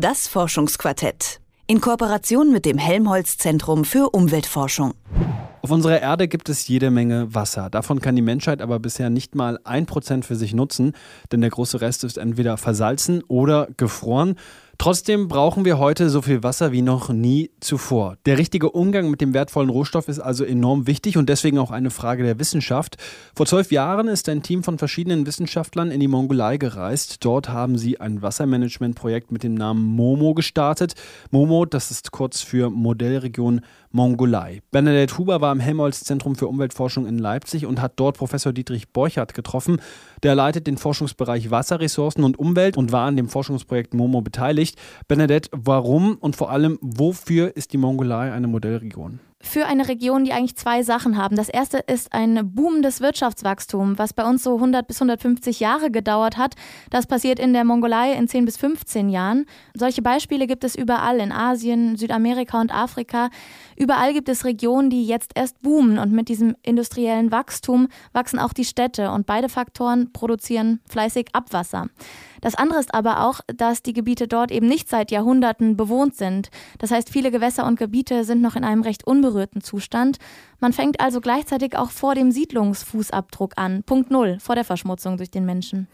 Das Forschungsquartett. In Kooperation mit dem Helmholtz Zentrum für Umweltforschung. Auf unserer Erde gibt es jede Menge Wasser. Davon kann die Menschheit aber bisher nicht mal ein Prozent für sich nutzen, denn der große Rest ist entweder versalzen oder gefroren. Trotzdem brauchen wir heute so viel Wasser wie noch nie zuvor. Der richtige Umgang mit dem wertvollen Rohstoff ist also enorm wichtig und deswegen auch eine Frage der Wissenschaft. Vor zwölf Jahren ist ein Team von verschiedenen Wissenschaftlern in die Mongolei gereist. Dort haben sie ein Wassermanagementprojekt mit dem Namen MOMO gestartet. MOMO, das ist kurz für Modellregion Mongolei. Bernadette Huber war im Helmholtz-Zentrum für Umweltforschung in Leipzig und hat dort Professor Dietrich Borchardt getroffen. Der leitet den Forschungsbereich Wasserressourcen und Umwelt und war an dem Forschungsprojekt MOMO beteiligt. Bernadette, warum und vor allem wofür ist die Mongolei eine Modellregion? Für eine Region, die eigentlich zwei Sachen haben. Das erste ist ein boomendes Wirtschaftswachstum, was bei uns so 100 bis 150 Jahre gedauert hat. Das passiert in der Mongolei in 10 bis 15 Jahren. Solche Beispiele gibt es überall in Asien, Südamerika und Afrika. Überall gibt es Regionen, die jetzt erst boomen und mit diesem industriellen Wachstum wachsen auch die Städte und beide Faktoren produzieren fleißig Abwasser. Das andere ist aber auch, dass die Gebiete dort eben nicht seit Jahrhunderten bewohnt sind. Das heißt, viele Gewässer und Gebiete sind noch in einem recht unberührten Zustand. Man fängt also gleichzeitig auch vor dem Siedlungsfußabdruck an, Punkt Null, vor der Verschmutzung durch den Menschen.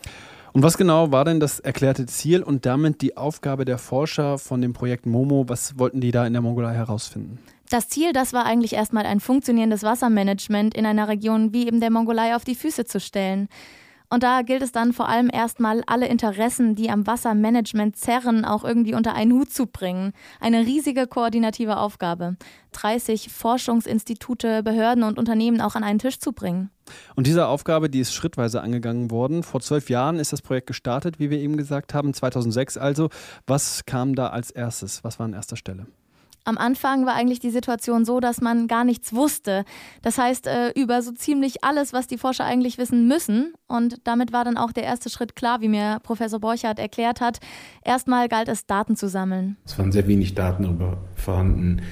Und was genau war denn das erklärte Ziel und damit die Aufgabe der Forscher von dem Projekt Momo? Was wollten die da in der Mongolei herausfinden? Das Ziel, das war eigentlich erstmal ein funktionierendes Wassermanagement in einer Region wie eben der Mongolei auf die Füße zu stellen. Und da gilt es dann vor allem erstmal, alle Interessen, die am Wassermanagement zerren, auch irgendwie unter einen Hut zu bringen. Eine riesige koordinative Aufgabe. 30 Forschungsinstitute, Behörden und Unternehmen auch an einen Tisch zu bringen. Und diese Aufgabe, die ist schrittweise angegangen worden. Vor zwölf Jahren ist das Projekt gestartet, wie wir eben gesagt haben, 2006 also. Was kam da als erstes? Was war an erster Stelle? Am Anfang war eigentlich die Situation so, dass man gar nichts wusste. Das heißt, äh, über so ziemlich alles, was die Forscher eigentlich wissen müssen. Und damit war dann auch der erste Schritt klar, wie mir Professor Borchardt erklärt hat. Erstmal galt es, Daten zu sammeln. Es waren sehr wenig Daten darüber vorhanden.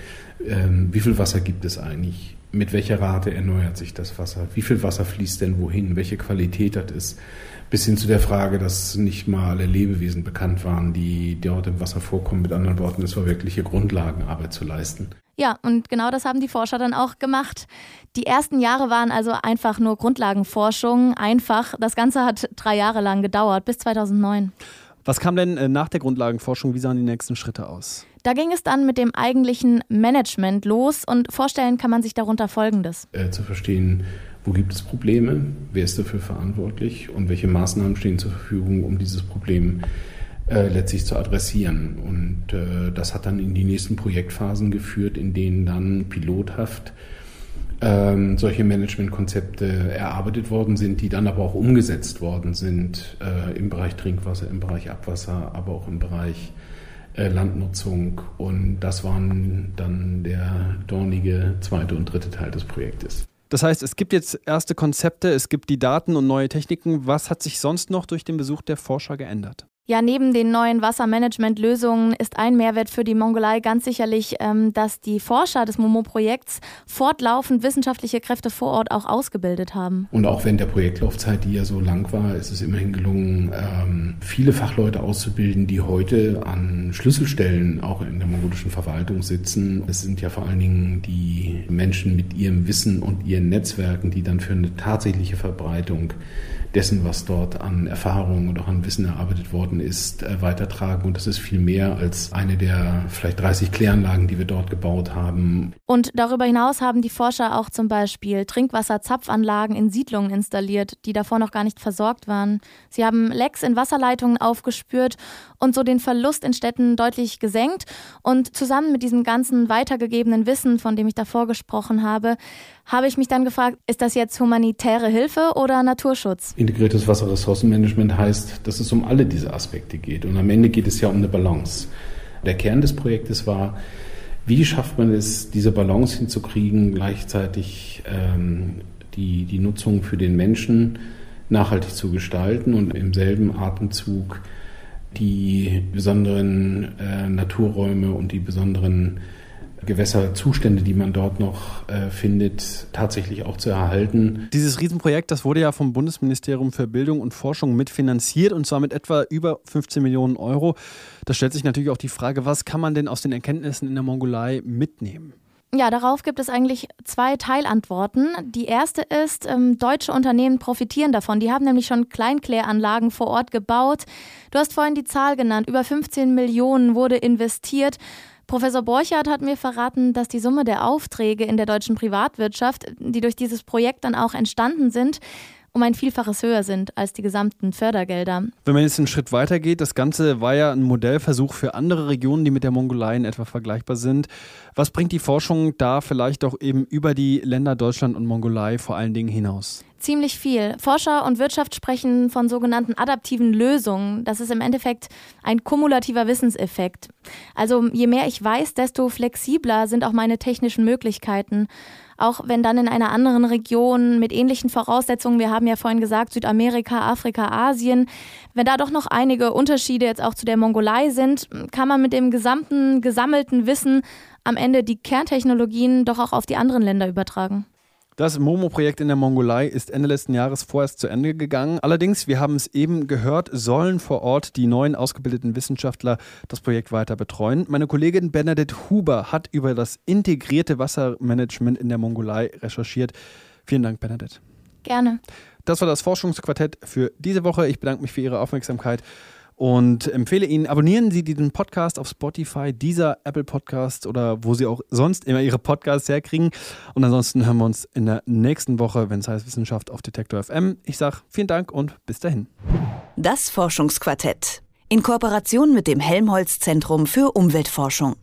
Ähm, wie viel Wasser gibt es eigentlich? Mit welcher Rate erneuert sich das Wasser? Wie viel Wasser fließt denn wohin? Welche Qualität hat es? bis hin zu der Frage, dass nicht mal alle Lebewesen bekannt waren, die dort im Wasser vorkommen. Mit anderen Worten, es war wirkliche Grundlagenarbeit zu leisten. Ja, und genau das haben die Forscher dann auch gemacht. Die ersten Jahre waren also einfach nur Grundlagenforschung, einfach. Das Ganze hat drei Jahre lang gedauert, bis 2009. Was kam denn äh, nach der Grundlagenforschung? Wie sahen die nächsten Schritte aus? Da ging es dann mit dem eigentlichen Management los und vorstellen kann man sich darunter Folgendes. Äh, zu verstehen, wo gibt es Probleme? Wer ist dafür verantwortlich? Und welche Maßnahmen stehen zur Verfügung, um dieses Problem äh, letztlich zu adressieren? Und äh, das hat dann in die nächsten Projektphasen geführt, in denen dann pilothaft ähm, solche Managementkonzepte erarbeitet worden sind, die dann aber auch umgesetzt worden sind äh, im Bereich Trinkwasser, im Bereich Abwasser, aber auch im Bereich äh, Landnutzung. Und das waren dann der dornige zweite und dritte Teil des Projektes. Das heißt, es gibt jetzt erste Konzepte, es gibt die Daten und neue Techniken. Was hat sich sonst noch durch den Besuch der Forscher geändert? Ja, neben den neuen Wassermanagement-Lösungen ist ein Mehrwert für die Mongolei ganz sicherlich, ähm, dass die Forscher des Momo-Projekts fortlaufend wissenschaftliche Kräfte vor Ort auch ausgebildet haben. Und auch während der Projektlaufzeit, die ja so lang war, ist es immerhin gelungen, ähm, viele Fachleute auszubilden, die heute an Schlüsselstellen auch in der mongolischen Verwaltung sitzen. Es sind ja vor allen Dingen die Menschen mit ihrem Wissen und ihren Netzwerken, die dann für eine tatsächliche Verbreitung dessen, was dort an Erfahrungen und auch an Wissen erarbeitet worden ist, äh, weitertragen. Und das ist viel mehr als eine der vielleicht 30 Kläranlagen, die wir dort gebaut haben. Und darüber hinaus haben die Forscher auch zum Beispiel Trinkwasserzapfanlagen in Siedlungen installiert, die davor noch gar nicht versorgt waren. Sie haben Lecks in Wasserleitungen aufgespürt und so den Verlust in Städten deutlich gesenkt. Und zusammen mit diesem ganzen weitergegebenen Wissen, von dem ich davor gesprochen habe, habe ich mich dann gefragt, ist das jetzt humanitäre Hilfe oder Naturschutz? Integriertes Wasserressourcenmanagement heißt, dass es um alle diese Aspekte geht. Und am Ende geht es ja um eine Balance. Der Kern des Projektes war, wie schafft man es, diese Balance hinzukriegen, gleichzeitig ähm, die, die Nutzung für den Menschen nachhaltig zu gestalten und im selben Atemzug die besonderen äh, Naturräume und die besonderen Gewässerzustände, die man dort noch äh, findet, tatsächlich auch zu erhalten. Dieses Riesenprojekt, das wurde ja vom Bundesministerium für Bildung und Forschung mitfinanziert und zwar mit etwa über 15 Millionen Euro. Da stellt sich natürlich auch die Frage, was kann man denn aus den Erkenntnissen in der Mongolei mitnehmen? Ja, darauf gibt es eigentlich zwei Teilantworten. Die erste ist, ähm, deutsche Unternehmen profitieren davon. Die haben nämlich schon Kleinkläranlagen vor Ort gebaut. Du hast vorhin die Zahl genannt, über 15 Millionen wurde investiert. Professor Borchardt hat mir verraten, dass die Summe der Aufträge in der deutschen Privatwirtschaft, die durch dieses Projekt dann auch entstanden sind, um ein Vielfaches höher sind als die gesamten Fördergelder. Wenn man jetzt einen Schritt weiter geht, das Ganze war ja ein Modellversuch für andere Regionen, die mit der Mongolei in etwa vergleichbar sind. Was bringt die Forschung da vielleicht auch eben über die Länder Deutschland und Mongolei vor allen Dingen hinaus? Ziemlich viel. Forscher und Wirtschaft sprechen von sogenannten adaptiven Lösungen. Das ist im Endeffekt ein kumulativer Wissenseffekt. Also je mehr ich weiß, desto flexibler sind auch meine technischen Möglichkeiten auch wenn dann in einer anderen Region mit ähnlichen Voraussetzungen, wir haben ja vorhin gesagt, Südamerika, Afrika, Asien, wenn da doch noch einige Unterschiede jetzt auch zu der Mongolei sind, kann man mit dem gesamten gesammelten Wissen am Ende die Kerntechnologien doch auch auf die anderen Länder übertragen. Das Momo-Projekt in der Mongolei ist Ende letzten Jahres vorerst zu Ende gegangen. Allerdings, wir haben es eben gehört, sollen vor Ort die neuen ausgebildeten Wissenschaftler das Projekt weiter betreuen. Meine Kollegin Bernadette Huber hat über das integrierte Wassermanagement in der Mongolei recherchiert. Vielen Dank, Bernadette. Gerne. Das war das Forschungsquartett für diese Woche. Ich bedanke mich für Ihre Aufmerksamkeit und empfehle Ihnen, abonnieren Sie diesen Podcast auf Spotify, dieser Apple Podcast oder wo Sie auch sonst immer Ihre Podcasts herkriegen. Und ansonsten hören wir uns in der nächsten Woche, wenn es heißt Wissenschaft auf Detektor FM. Ich sage vielen Dank und bis dahin. Das Forschungsquartett in Kooperation mit dem Helmholtz Zentrum für Umweltforschung.